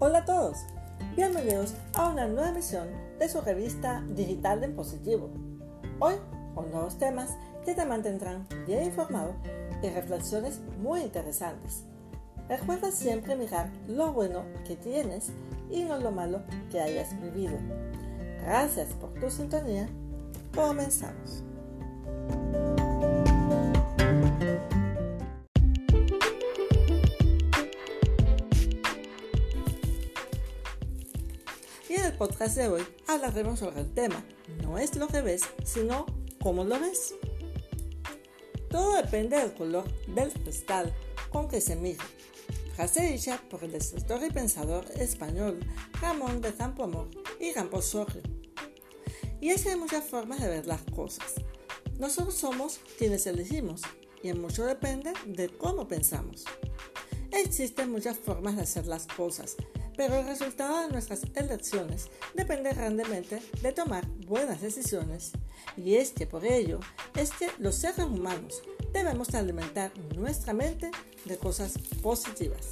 Hola a todos, bienvenidos a una nueva emisión de su revista digital de Positivo. Hoy con nuevos temas que te mantendrán bien informado y reflexiones muy interesantes. Recuerda siempre mirar lo bueno que tienes y no lo malo que hayas vivido. Gracias por tu sintonía. Comenzamos. Podcast de hoy hablaremos sobre el tema, no es lo que ves, sino cómo lo ves. Todo depende del color del cristal con que se mira. Frase dicha por el escritor y pensador español Ramón de Campoamor y Ramposorrio. Y es que hay muchas formas de ver las cosas. Nosotros somos quienes elegimos y en mucho depende de cómo pensamos. Existen muchas formas de hacer las cosas, pero el resultado de nuestras elecciones depende grandemente de tomar buenas decisiones. Y es que por ello es que los seres humanos debemos alimentar nuestra mente de cosas positivas.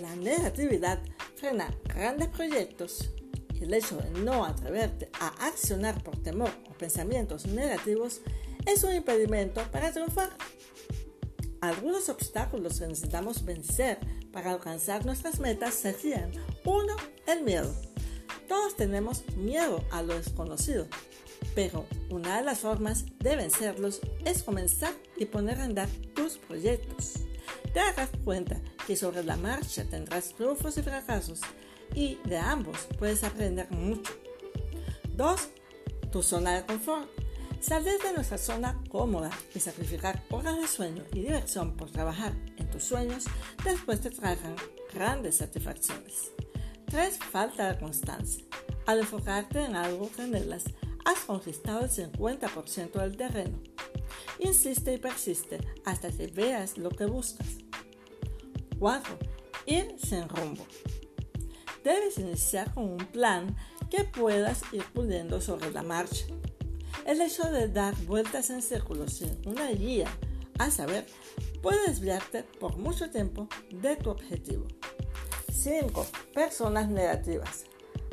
La negatividad frena grandes proyectos y el hecho de no atreverte a accionar por temor o pensamientos negativos es un impedimento para triunfar. Algunos obstáculos que necesitamos vencer para alcanzar nuestras metas serían 1. El miedo. Todos tenemos miedo a lo desconocido, pero una de las formas de vencerlos es comenzar y poner a andar tus proyectos. Te darás cuenta que sobre la marcha tendrás triunfos y fracasos y de ambos puedes aprender mucho. 2. Tu zona de confort. Salir de nuestra zona cómoda y sacrificar horas de sueño y diversión por trabajar tus sueños después te traerán grandes satisfacciones. 3. Falta de constancia. Al enfocarte en algo que anhelas, has conquistado el 50% del terreno. Insiste y persiste hasta que veas lo que buscas. 4. Ir sin rumbo. Debes iniciar con un plan que puedas ir puliendo sobre la marcha. El hecho de dar vueltas en círculos sin una guía, a saber, puede desviarte por mucho tiempo de tu objetivo. 5. Personas negativas.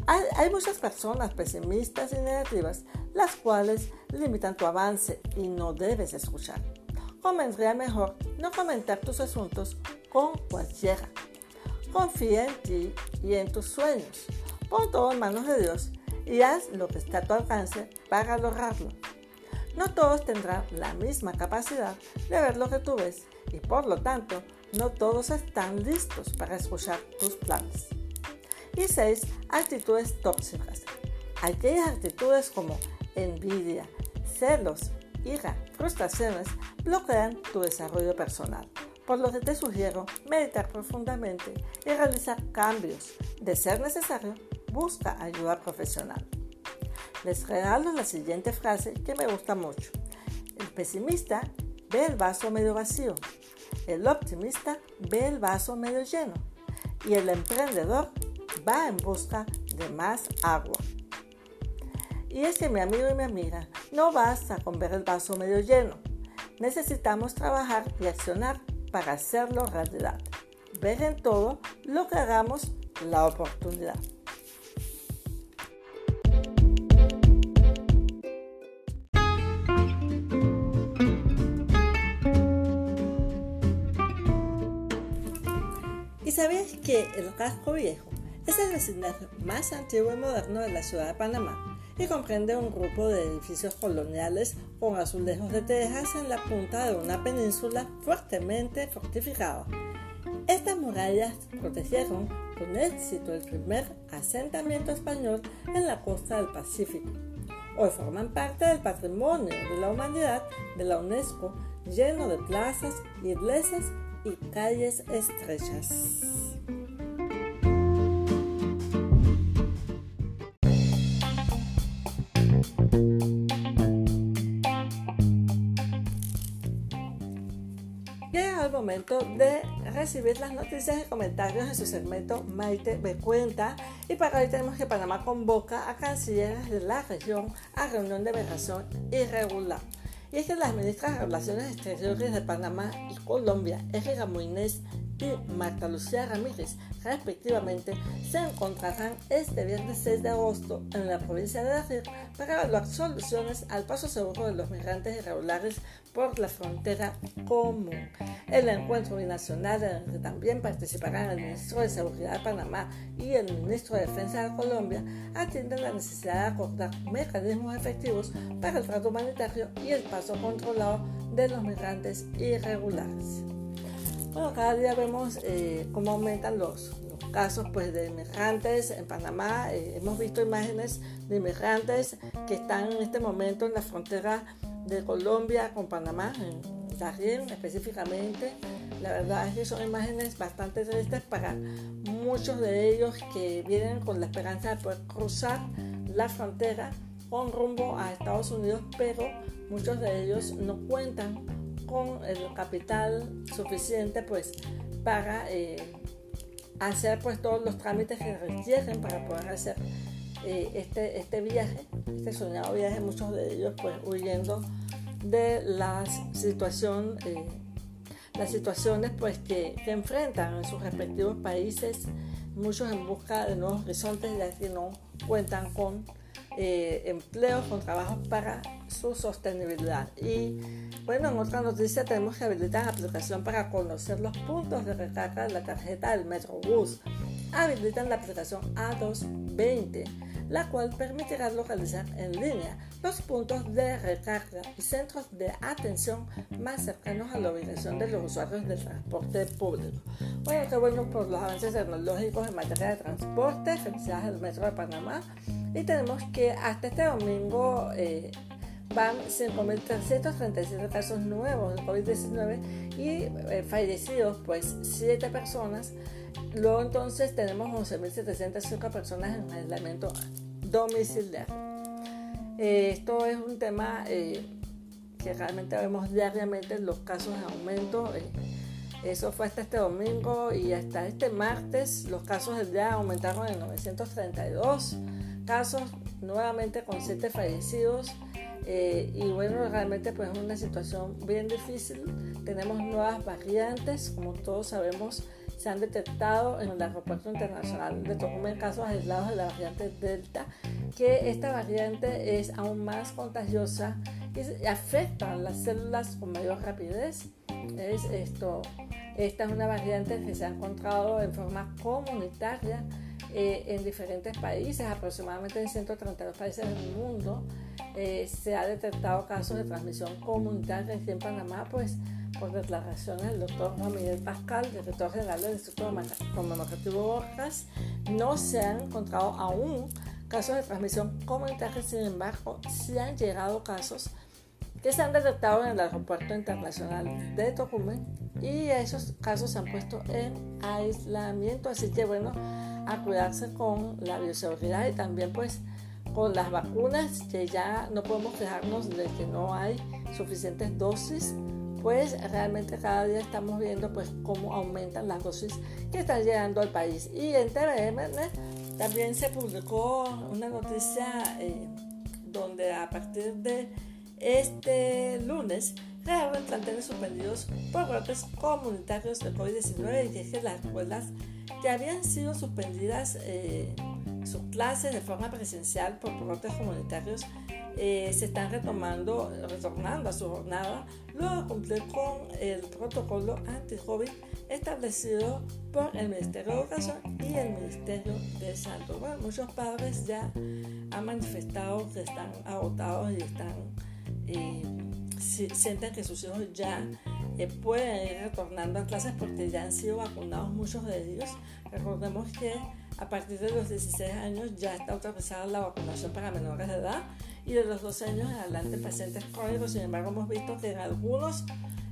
Hay, muchas personas pesimistas y negativas las cuales limitan tu avance y no debes escuchar. Convendría mejor no comentar tus asuntos con cualquiera. Confía en ti y en tus sueños. Pon todo en manos de Dios y haz lo que está a tu alcance para lograrlo. No todos tendrán la misma capacidad de ver lo que tú ves y por lo tanto no todos están listos para escuchar tus planes. Y 6. Actitudes tóxicas. Aquellas actitudes como envidia, celos, ira, frustraciones bloquean tu desarrollo personal. Por lo que te sugiero meditar profundamente y realizar cambios. De ser necesario, busca ayuda profesional. Les regalo la siguiente frase que me gusta mucho. El pesimista ve el vaso medio vacío. El optimista ve el vaso medio lleno. Y el emprendedor va en busca de más agua. Y es que mi amigo y mi amiga, no basta con ver el vaso medio lleno. Necesitamos trabajar y accionar para hacerlo realidad. Ver en todo lo que hagamos la oportunidad. ¿Y sabías que el casco viejo es el vecindario más antiguo y moderno de la ciudad de Panamá y comprende un grupo de edificios coloniales con azulejos de tejas en la punta de una península fuertemente fortificada? Estas murallas protegieron con éxito el primer asentamiento español en la costa del Pacífico. Hoy forman parte del patrimonio de la humanidad de la UNESCO, lleno de plazas, iglesias y calles estrechas. Llega el momento de recibir las noticias y comentarios en su segmento Maite me cuenta y para hoy tenemos que Panamá convoca a cancilleres de la región a reunión de migración irregular. Y es que las ministras de Relaciones Exteriores de Panamá y Colombia, Erika Moines y Marta Lucía Ramírez, respectivamente, se encontrarán este viernes 6 de agosto en la provincia de Darien para evaluar soluciones al paso seguro de los migrantes irregulares por la frontera común. El encuentro binacional en el que también participarán el ministro de Seguridad de Panamá y el ministro de Defensa de Colombia atiende la necesidad de acordar mecanismos efectivos para el trato humanitario y el paso controlado de los migrantes irregulares. Bueno, cada día vemos eh, cómo aumentan los, casos pues, de inmigrantes en Panamá. Eh, hemos visto imágenes de inmigrantes que están en este momento en la frontera de Colombia con Panamá, en Darien específicamente. La verdad es que son imágenes bastante tristes para muchos de ellos que vienen con la esperanza de poder cruzar la frontera con rumbo a Estados Unidos, pero muchos de ellos no cuentan con el capital suficiente pues para eh, hacer pues todos los trámites que requieren para poder hacer eh, este, este viaje, este soñado viaje, muchos de ellos pues huyendo de la situación, eh, las situaciones pues que, que, enfrentan en sus respectivos países, muchos en busca de nuevos horizontes ya que no cuentan con eh, empleos, con trabajos para su sostenibilidad. Y bueno, en otra noticia tenemos que habilitar la aplicación para conocer los puntos de recarga de la tarjeta del Metrobús. Habilitan la aplicación A220, la cual permitirá localizar en línea los puntos de recarga y centros de atención más cercanos a la ubicación de los usuarios del transporte público. Bueno, qué bueno por los avances tecnológicos en materia de transporte. Felicidades al Metro de Panamá y tenemos que hasta este domingo eh, van 5.337 casos nuevos de COVID-19 y eh, fallecidos pues 7 personas. Luego entonces tenemos 11.705 personas en aislamiento domiciliario. Eh, esto es un tema que realmente vemos diariamente los casos de aumento. Eso fue hasta este domingo y hasta este martes los casos del día aumentaron en 932 casos, nuevamente con siete fallecidos. Eh, y bueno, realmente pues es una situación bien difícil. Tenemos nuevas variantes, como todos sabemos, se han detectado en el Aeropuerto Internacional de Tocumen casos aislados de la variante Delta, que esta variante es aún más contagiosa y afecta a las células con mayor rapidez. Es esto, esta es una variante que se ha encontrado en forma comunitaria eh, en diferentes países, aproximadamente en 132 países del mundo, eh, se ha detectado casos de transmisión comunitaria aquí en Panamá, pues por declaraciones del doctor Juan Miguel Pascal, director general del Instituto Conmemorativo Borjas, no se han encontrado aún casos de transmisión comunitaria, sin embargo, sí han llegado casos que se han detectado en el aeropuerto internacional de Tocumen y esos casos se han puesto en aislamiento, así que bueno, a cuidarse con la bioseguridad y también pues con las vacunas que ya no podemos quejarnos de que no hay suficientes dosis pues realmente cada día estamos viendo pues cómo aumentan las dosis que están llegando al país. Y en TVM también se publicó una noticia eh, donde a partir de este lunes reabren planteles suspendidos por brotes comunitarios de COVID-19 y es que las escuelas que habían sido suspendidas eh, sus clases de forma presencial por brotes comunitarios eh, se están retomando, retornando a su jornada luego de cumplir con el protocolo anti-COVID establecido por el Ministerio de Educación y el Ministerio de Salud. Bueno, muchos padres ya han manifestado que están agotados y están eh, sienten que sus hijos ya eh, pueden ir retornando a clases porque ya han sido vacunados muchos de ellos. Recordemos que a partir de los 16 años ya está autorizada la vacunación para menores de edad y de los 12 años en adelante pacientes crónicos. Sin embargo, hemos visto que en algunos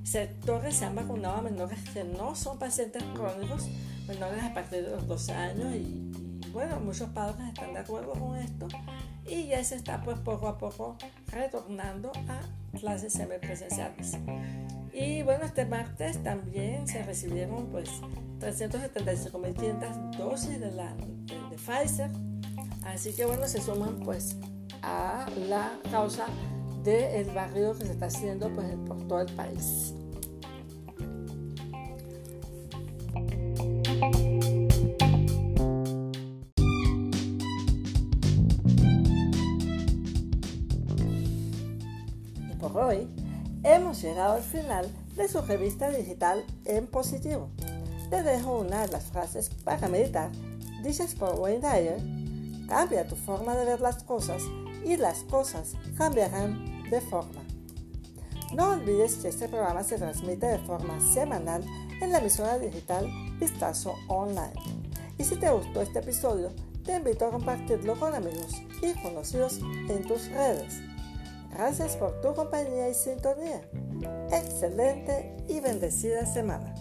sectores se han vacunado a menores que no son pacientes crónicos, menores a partir de los 12 años y, bueno, muchos padres están de acuerdo con esto y ya se está pues poco a poco retornando a clases semipresenciales. Y bueno, este martes también se recibieron pues 375.500 dosis de, la, de, Pfizer. Así que bueno, se suman pues a la causa del de barrio que se está haciendo pues, por todo el país. Y por hoy hemos llegado al final de su revista digital en positivo. Te dejo una de las frases para meditar dichas por Wayne Dyer. Cambia tu forma de ver las cosas y las cosas cambiarán de forma. No olvides que este programa se transmite de forma semanal en la emisora digital Vistazo Online. Y si te gustó este episodio, te invito a compartirlo con amigos y conocidos en tus redes. Gracias por tu compañía y sintonía. Excelente y bendecida semana.